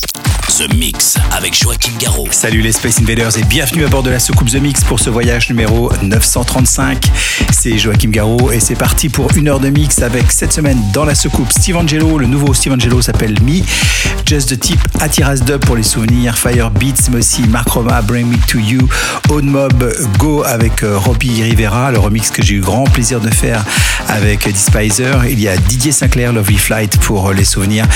The Mix avec Joachim Garraud. Salut les Space Invaders et bienvenue à bord de la soucoupe The Mix pour ce voyage numéro 935. C'est Joachim Garraud et c'est parti pour une heure de mix avec cette semaine dans la soucoupe Steve Angelo. Le nouveau Steve Angelo s'appelle Me. Just the Tip, Atiras Dub pour les souvenirs, Fire Beats, aussi Mark Roma, Bring Me to You, Old Mob, Go avec euh, Robbie Rivera, le remix que j'ai eu grand plaisir de faire avec Despiser. Il y a Didier Sinclair, Lovely Flight pour les souvenirs,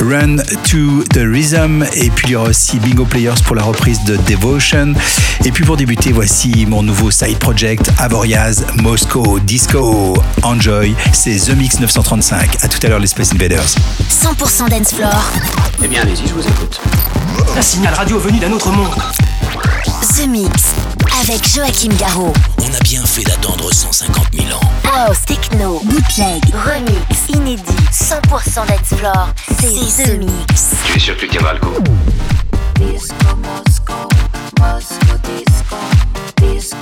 Run to the Rhythm et puis il y aura aussi Bingo Players pour la reprise de Devotion. Et puis pour débuter, voici mon nouveau side project, Avoriaz, Moscow, Disco. Enjoy, c'est The Mix 935. À tout à l'heure les Space Invaders. 100% dance floor. Eh bien, allez-y, je vous écoute. Un signal radio venu d'un autre monde. The Mix. Avec Joachim Garraud. On a bien fait d'attendre 150 000 ans. House, techno, bootleg, remix, inédit, 100% dance floor. C'est The Mix. Tu es sûr que tu tiendras le coup Disco Moscow, Moscow Disco, Disco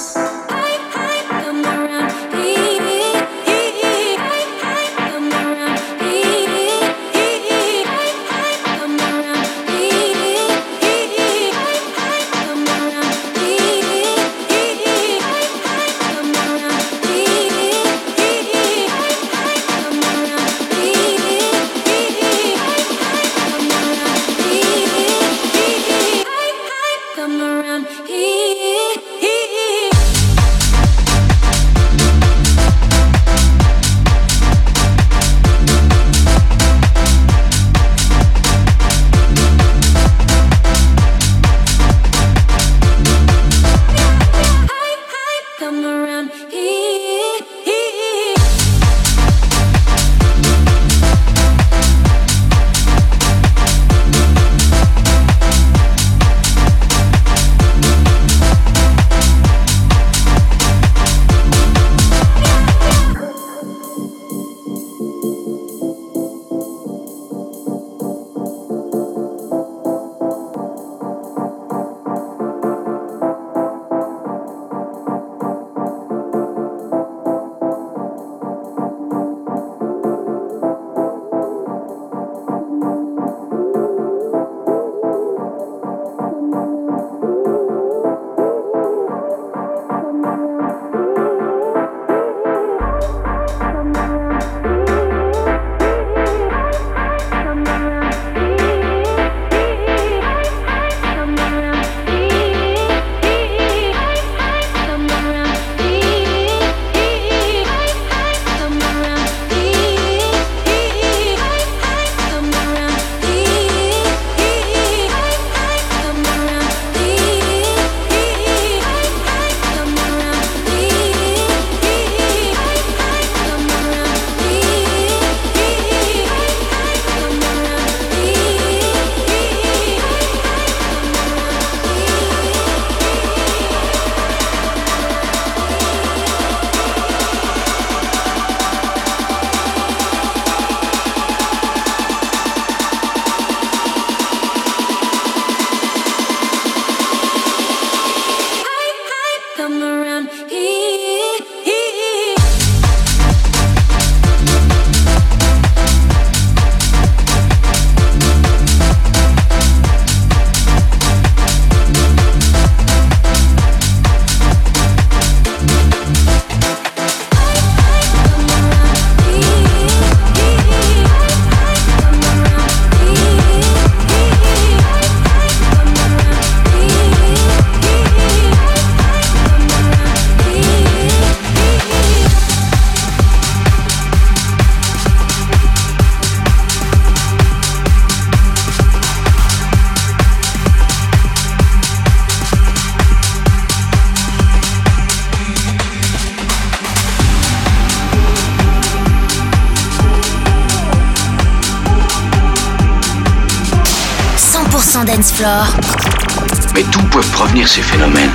Provenir ces phénomènes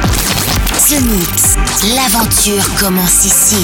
Mix, l'aventure commence ici.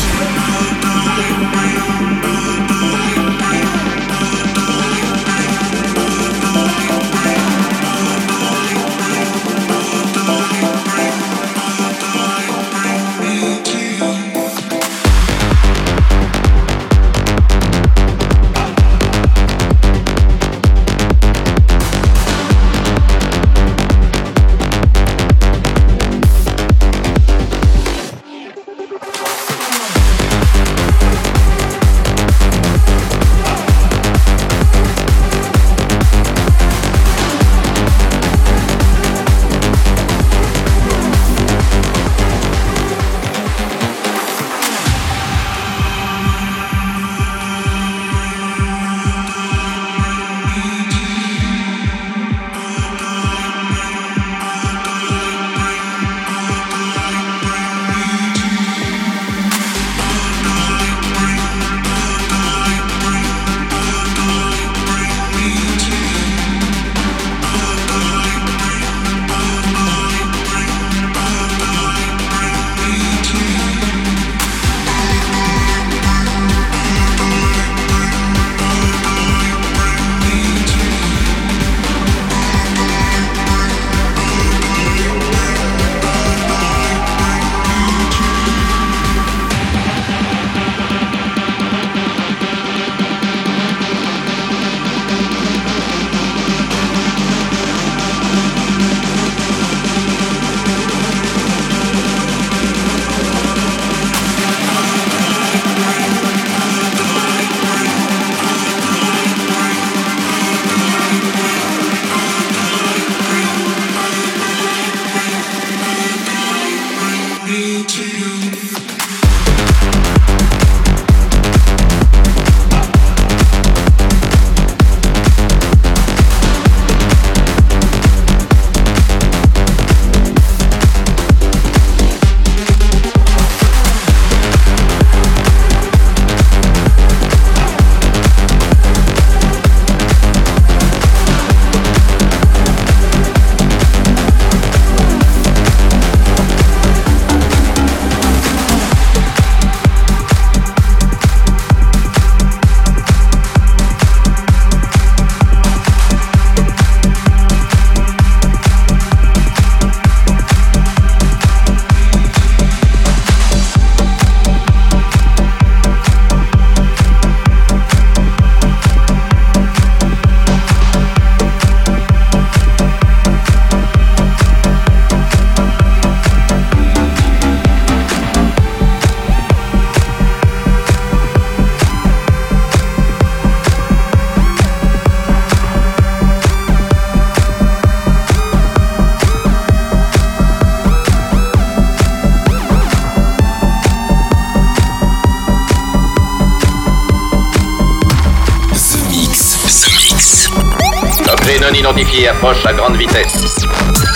Approche à grande vitesse.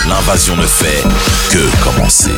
L'invasion ne fait que commencer.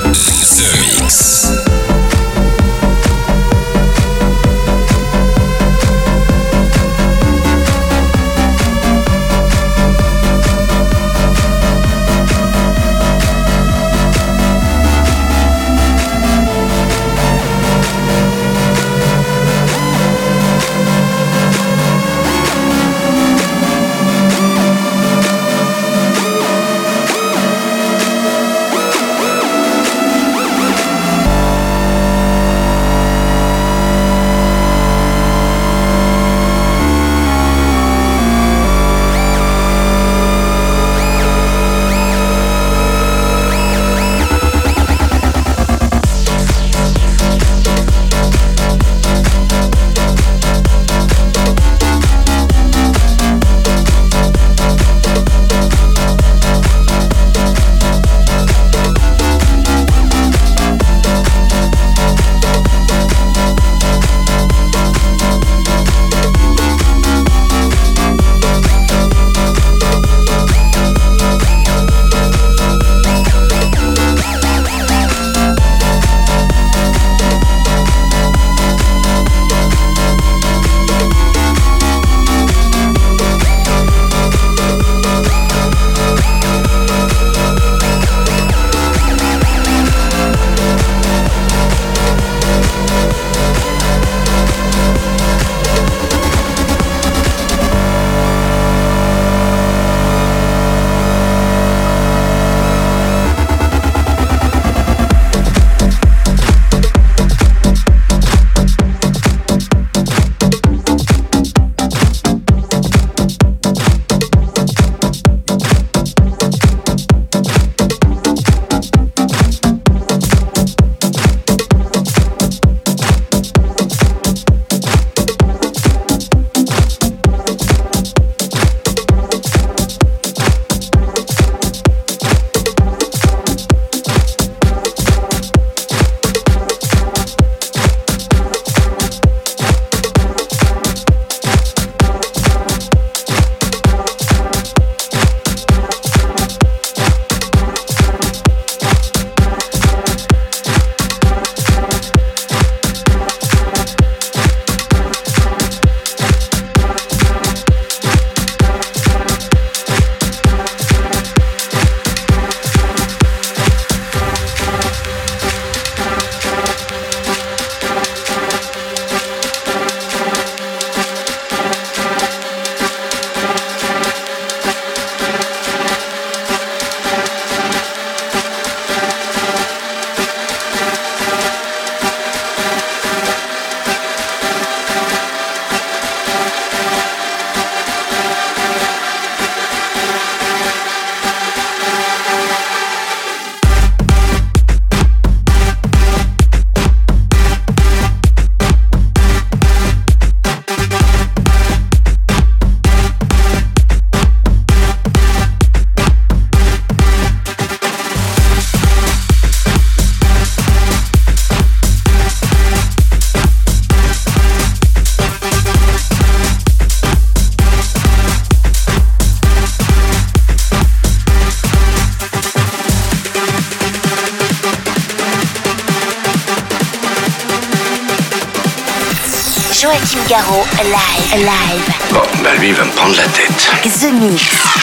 The Mix.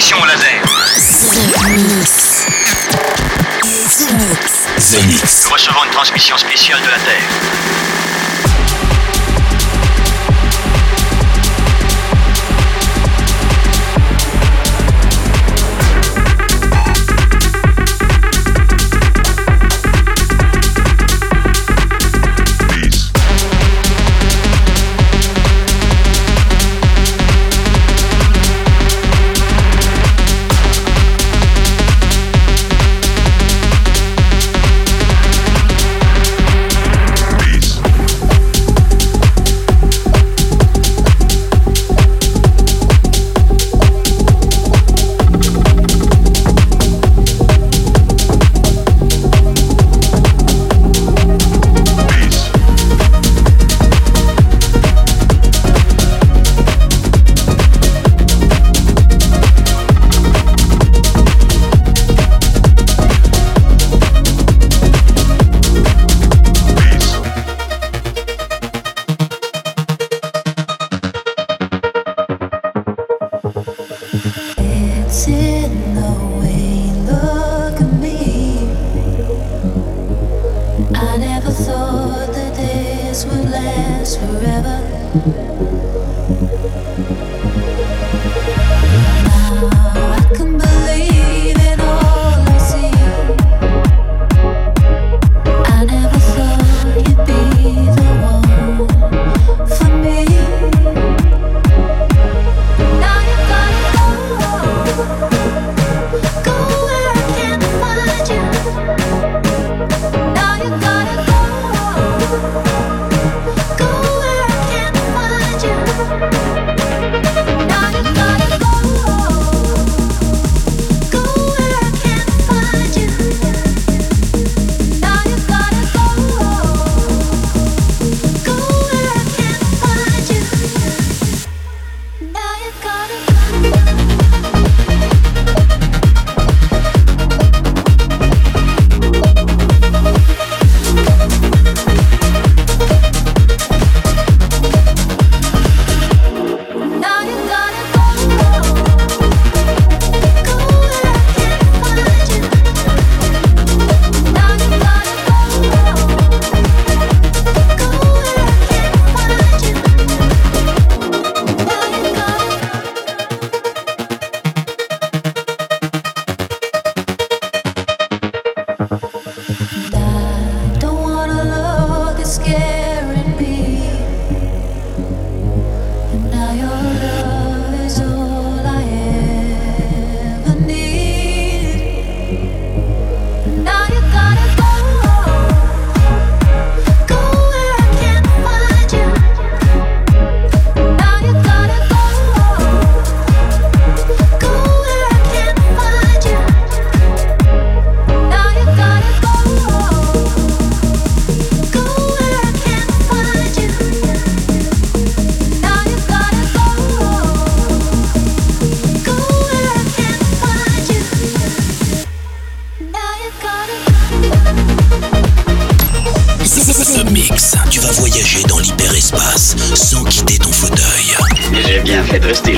Au laser. The Mix. The Mix. The Mix. Nous recevons une transmission spéciale de la Terre. sans quitter ton fauteuil. J'ai bien fait de rester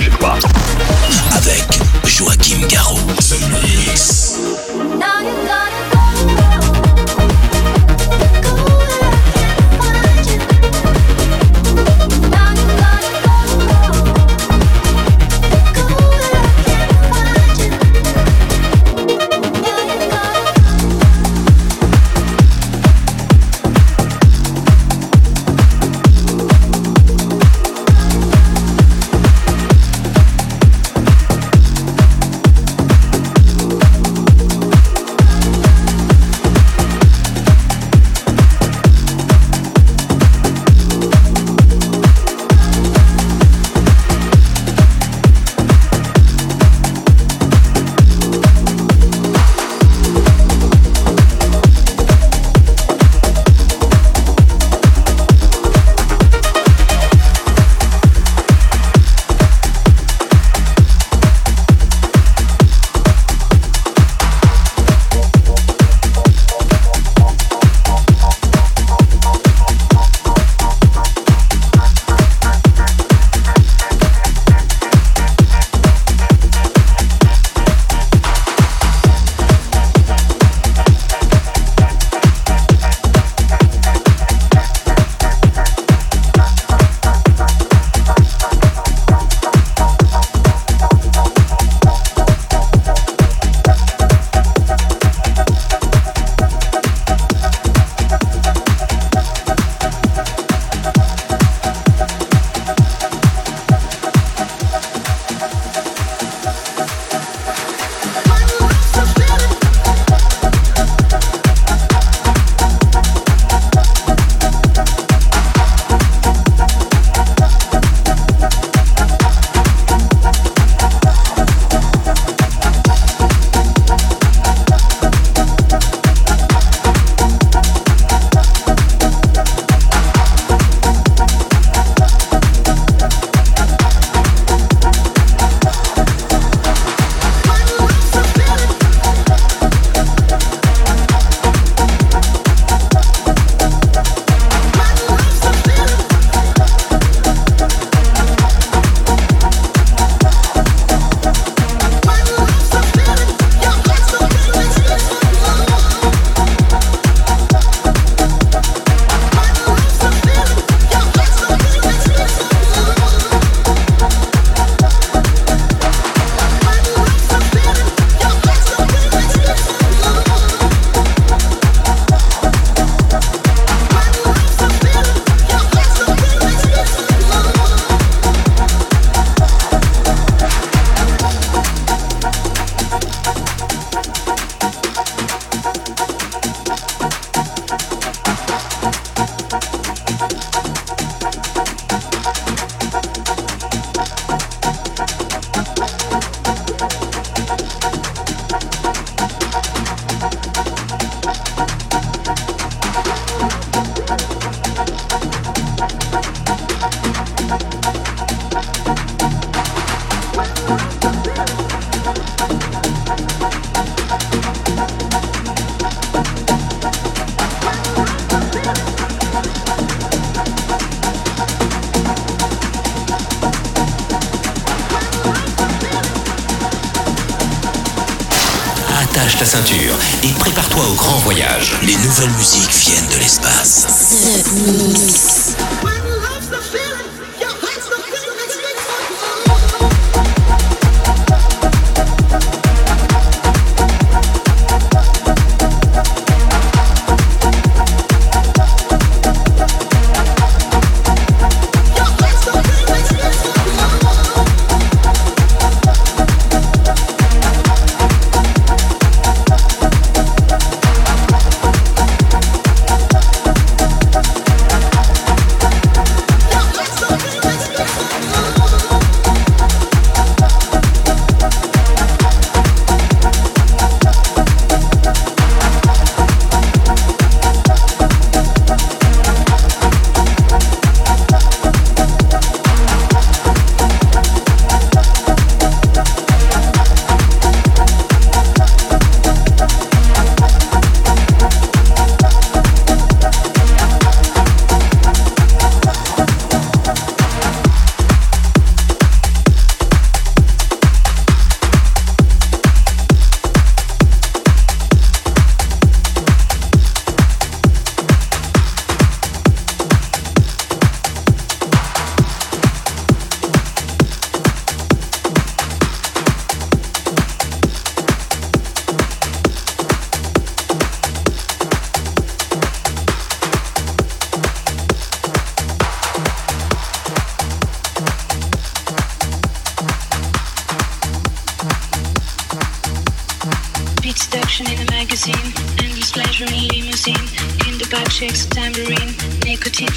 voyage. Les nouvelles musiques viennent de l'espace.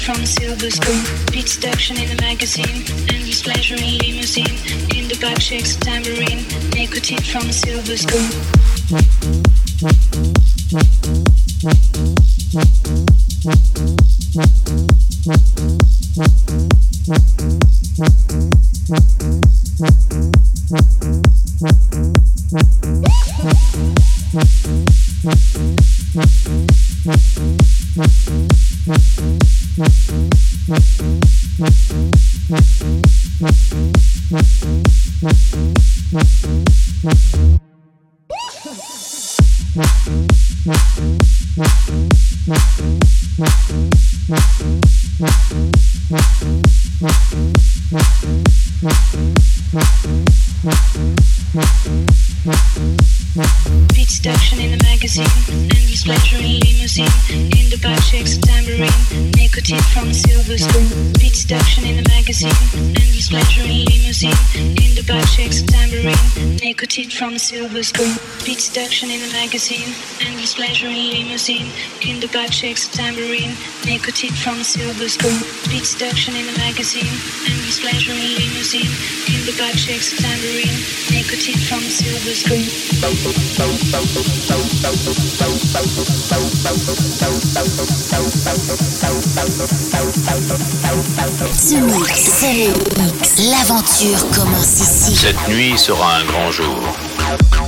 From a silver spoon. Beat seduction in a magazine. Endless pleasure in limousine. In the back shakes a tambourine. Nicotine from a silver spoon. Beat seduction in a magazine. Endless pleasure in limousine. In the back shakes a tambourine. Nicotine from a silver spoon. Ce mix, ce mix, l'aventure commence ici. Cette nuit sera un grand jour. Thank you.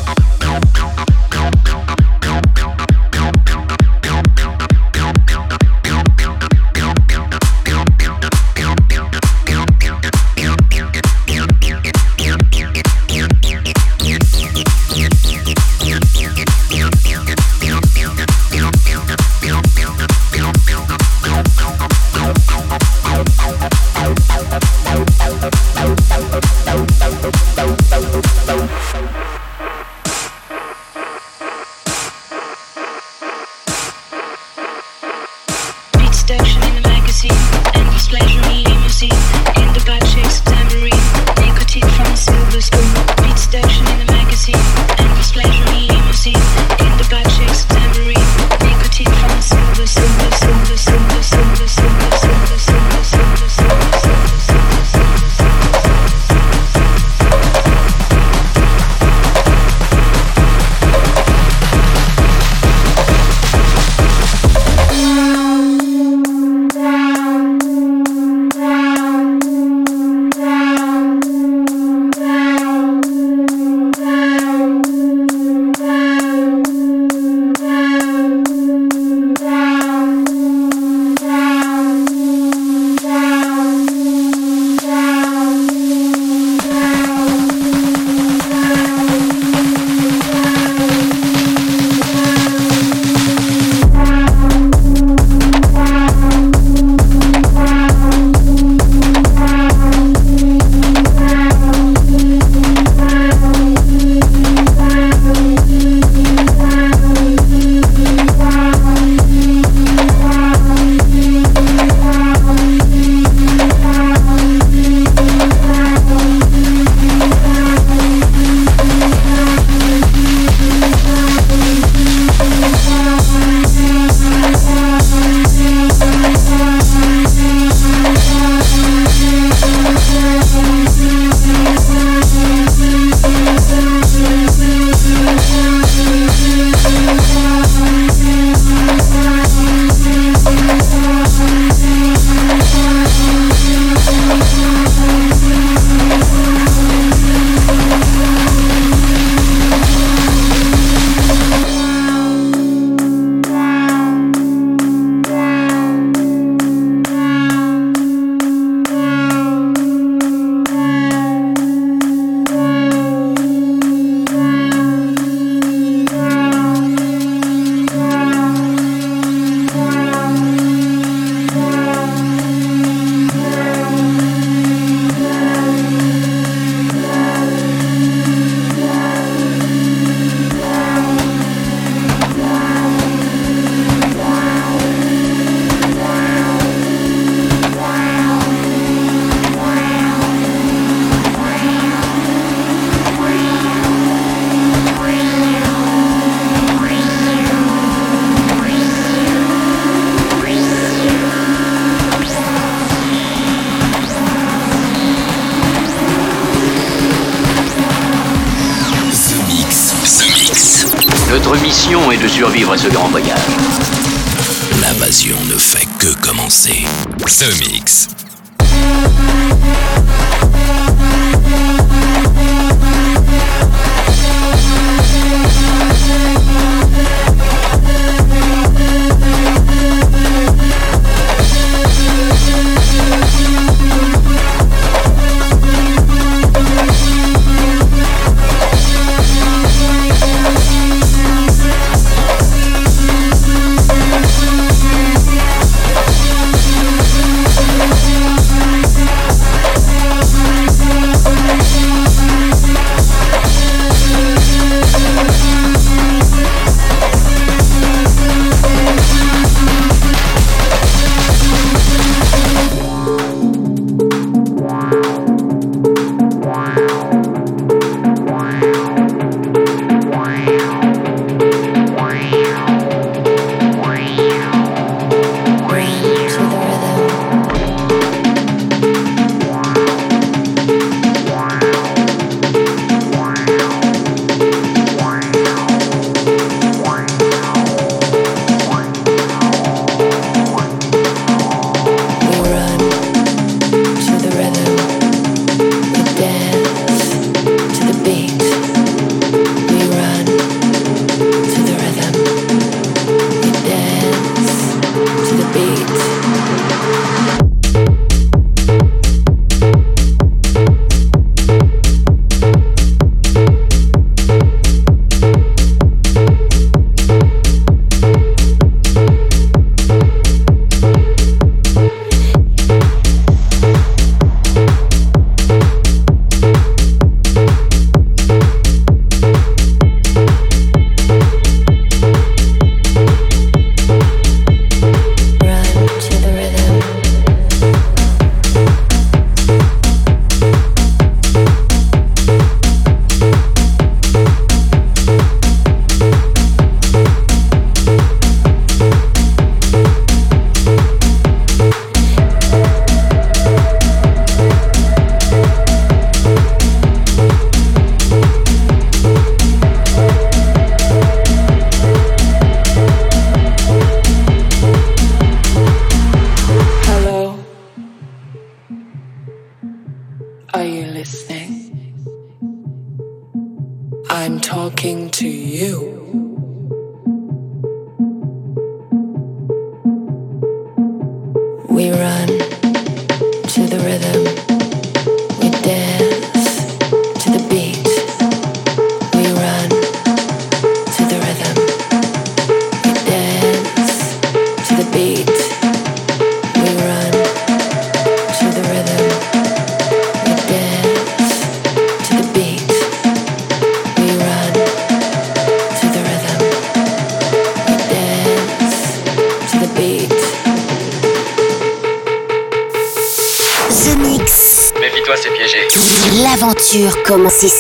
Que commencer. The Mix.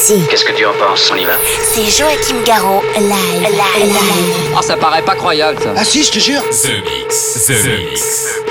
Qu'est-ce que tu en penses On y va C'est Joachim Garraud, live. Live. live. Oh, ça paraît pas croyable, ça. Ah si, je te jure. The Mix. The, The Mix. Mix. Mix.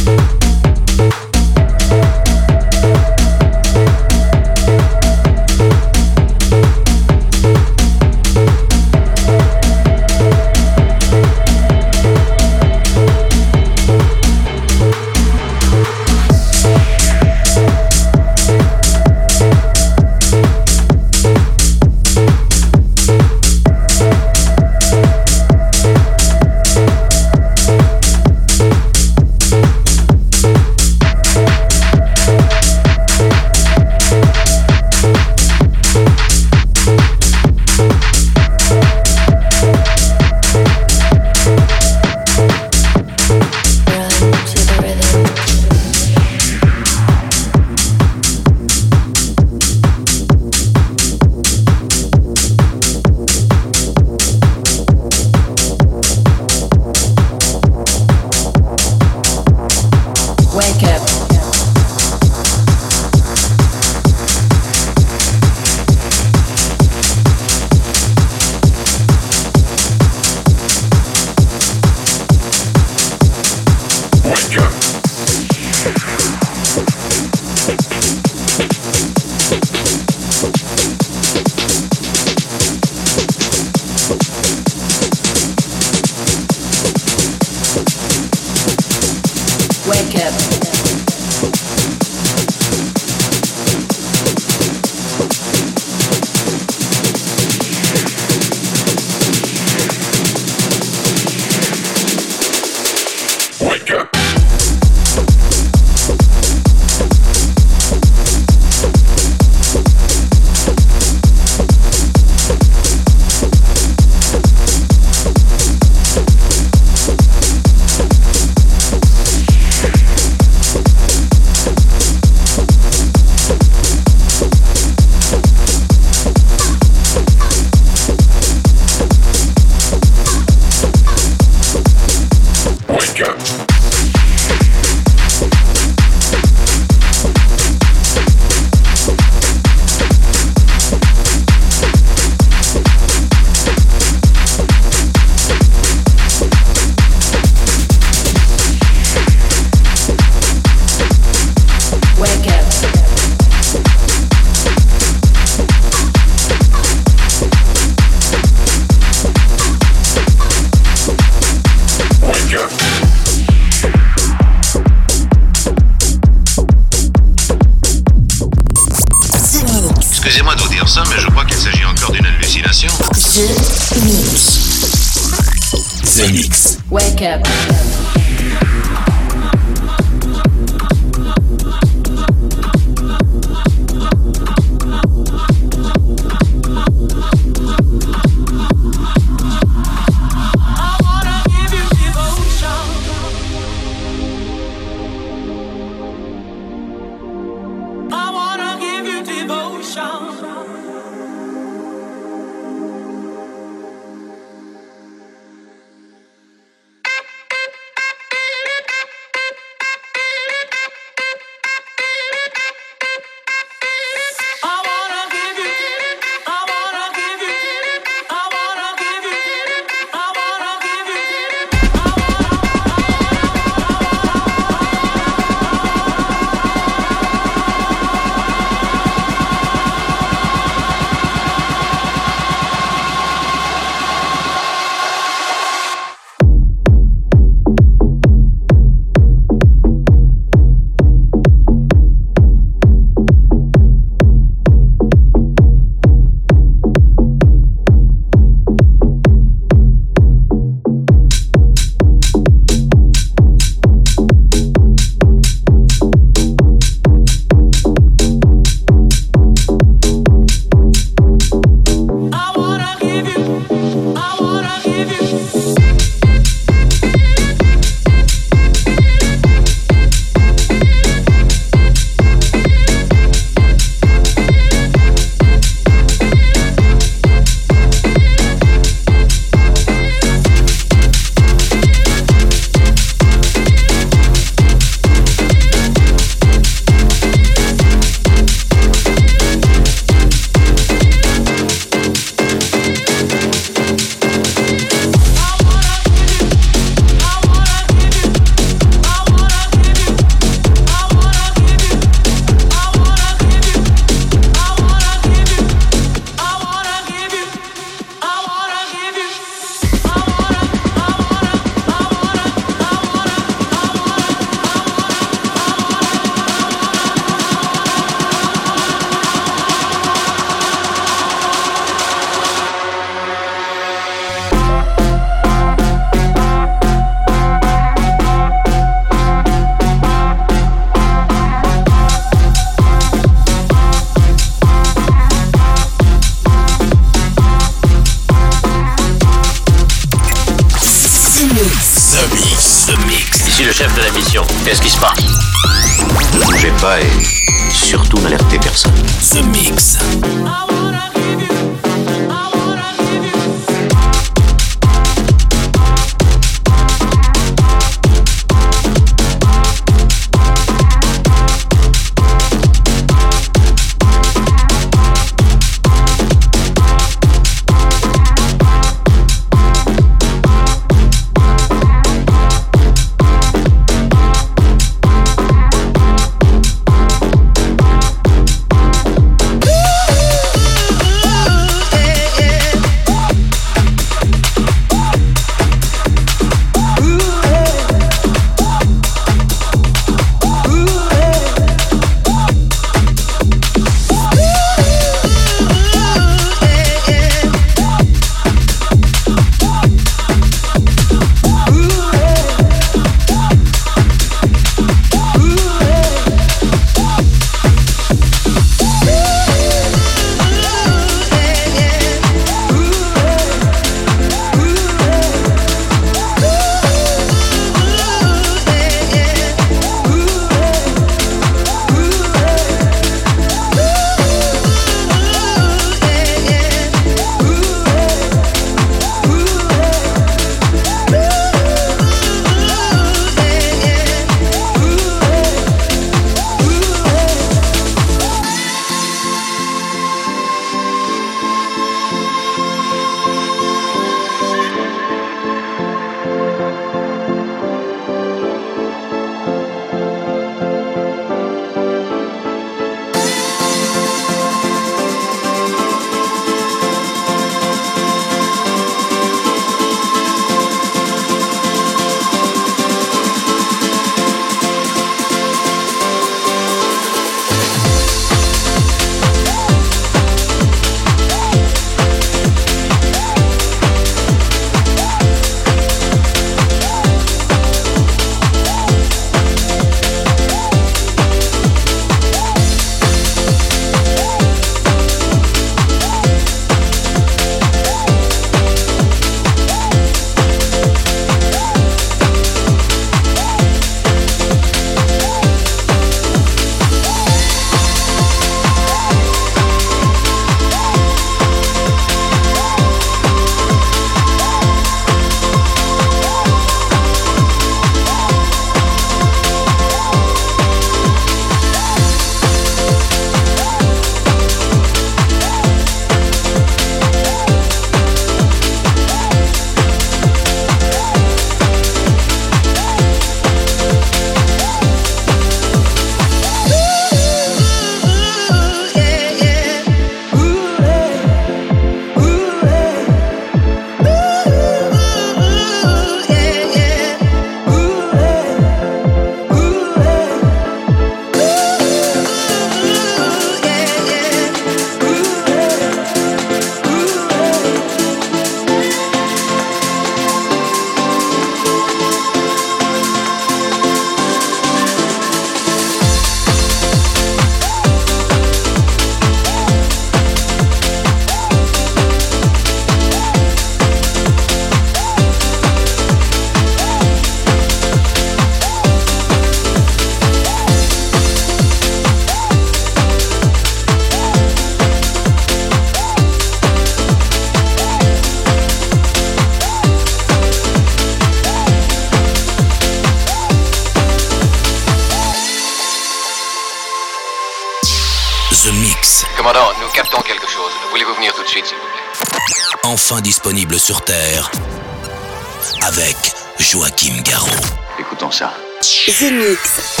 The Mix.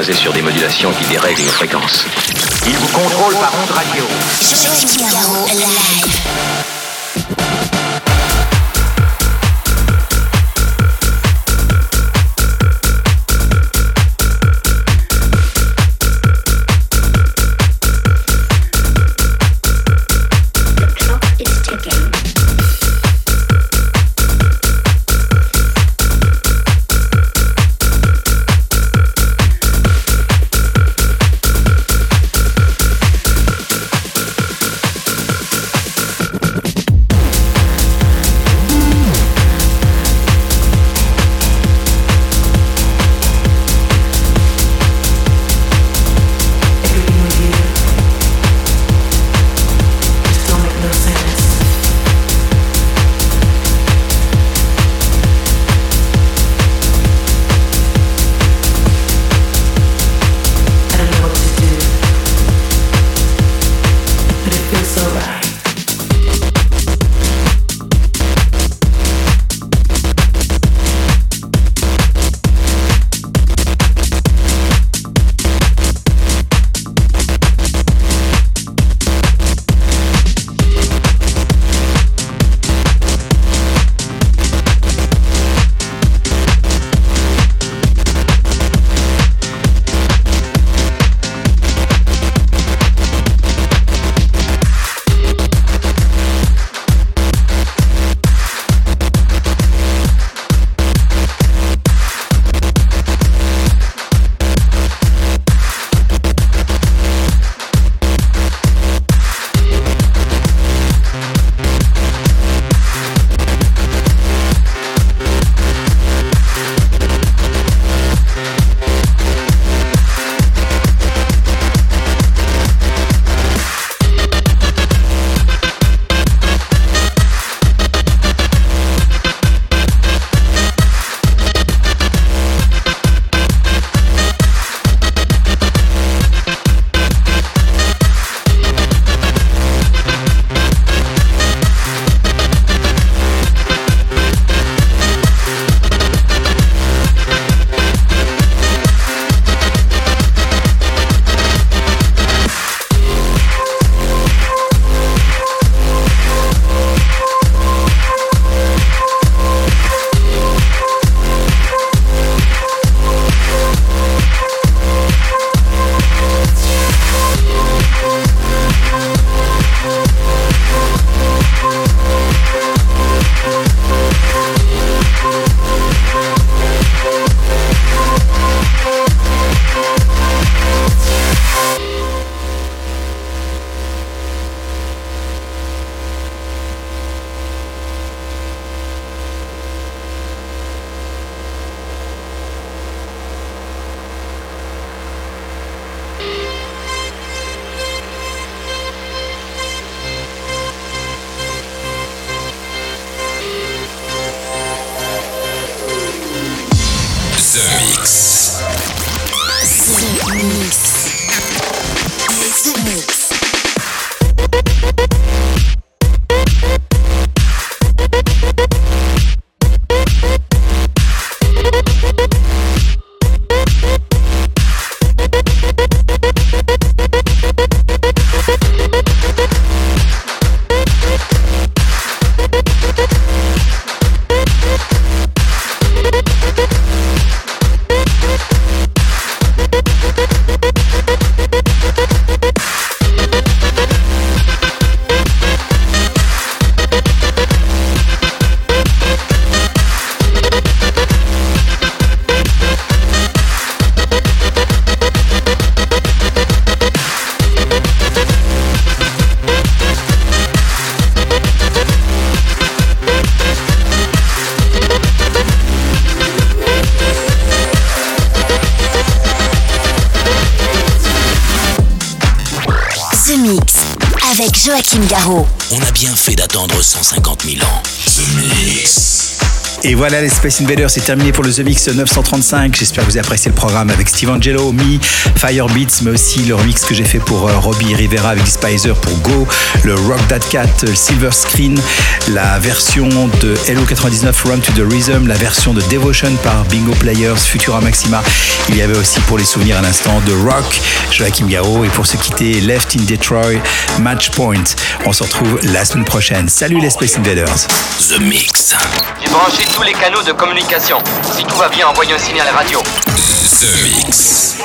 Basé sur des modulations qui dérèglent nos fréquences. Il vous contrôle par onde radio. Voilà, les Space Invaders, c'est terminé pour le The Mix 935. J'espère que vous avez apprécié le programme avec Steve Angelo, Me, Firebeats, mais aussi le remix que j'ai fait pour euh, Robbie Rivera avec Spicer pour Go, le Rock That Cat, le Silver Screen, la version de Hello 99 Run to the Rhythm, la version de Devotion par Bingo Players, Futura Maxima. Il y avait aussi pour les souvenirs à l'instant de Rock, Joachim Gao, et pour se quitter, Left in Detroit, Match Point. On se retrouve la semaine prochaine. Salut les Space Invaders. The Mix. J'ai branché tous les canaux de communication. Si tout va bien, envoyez un signal radio. The Mix.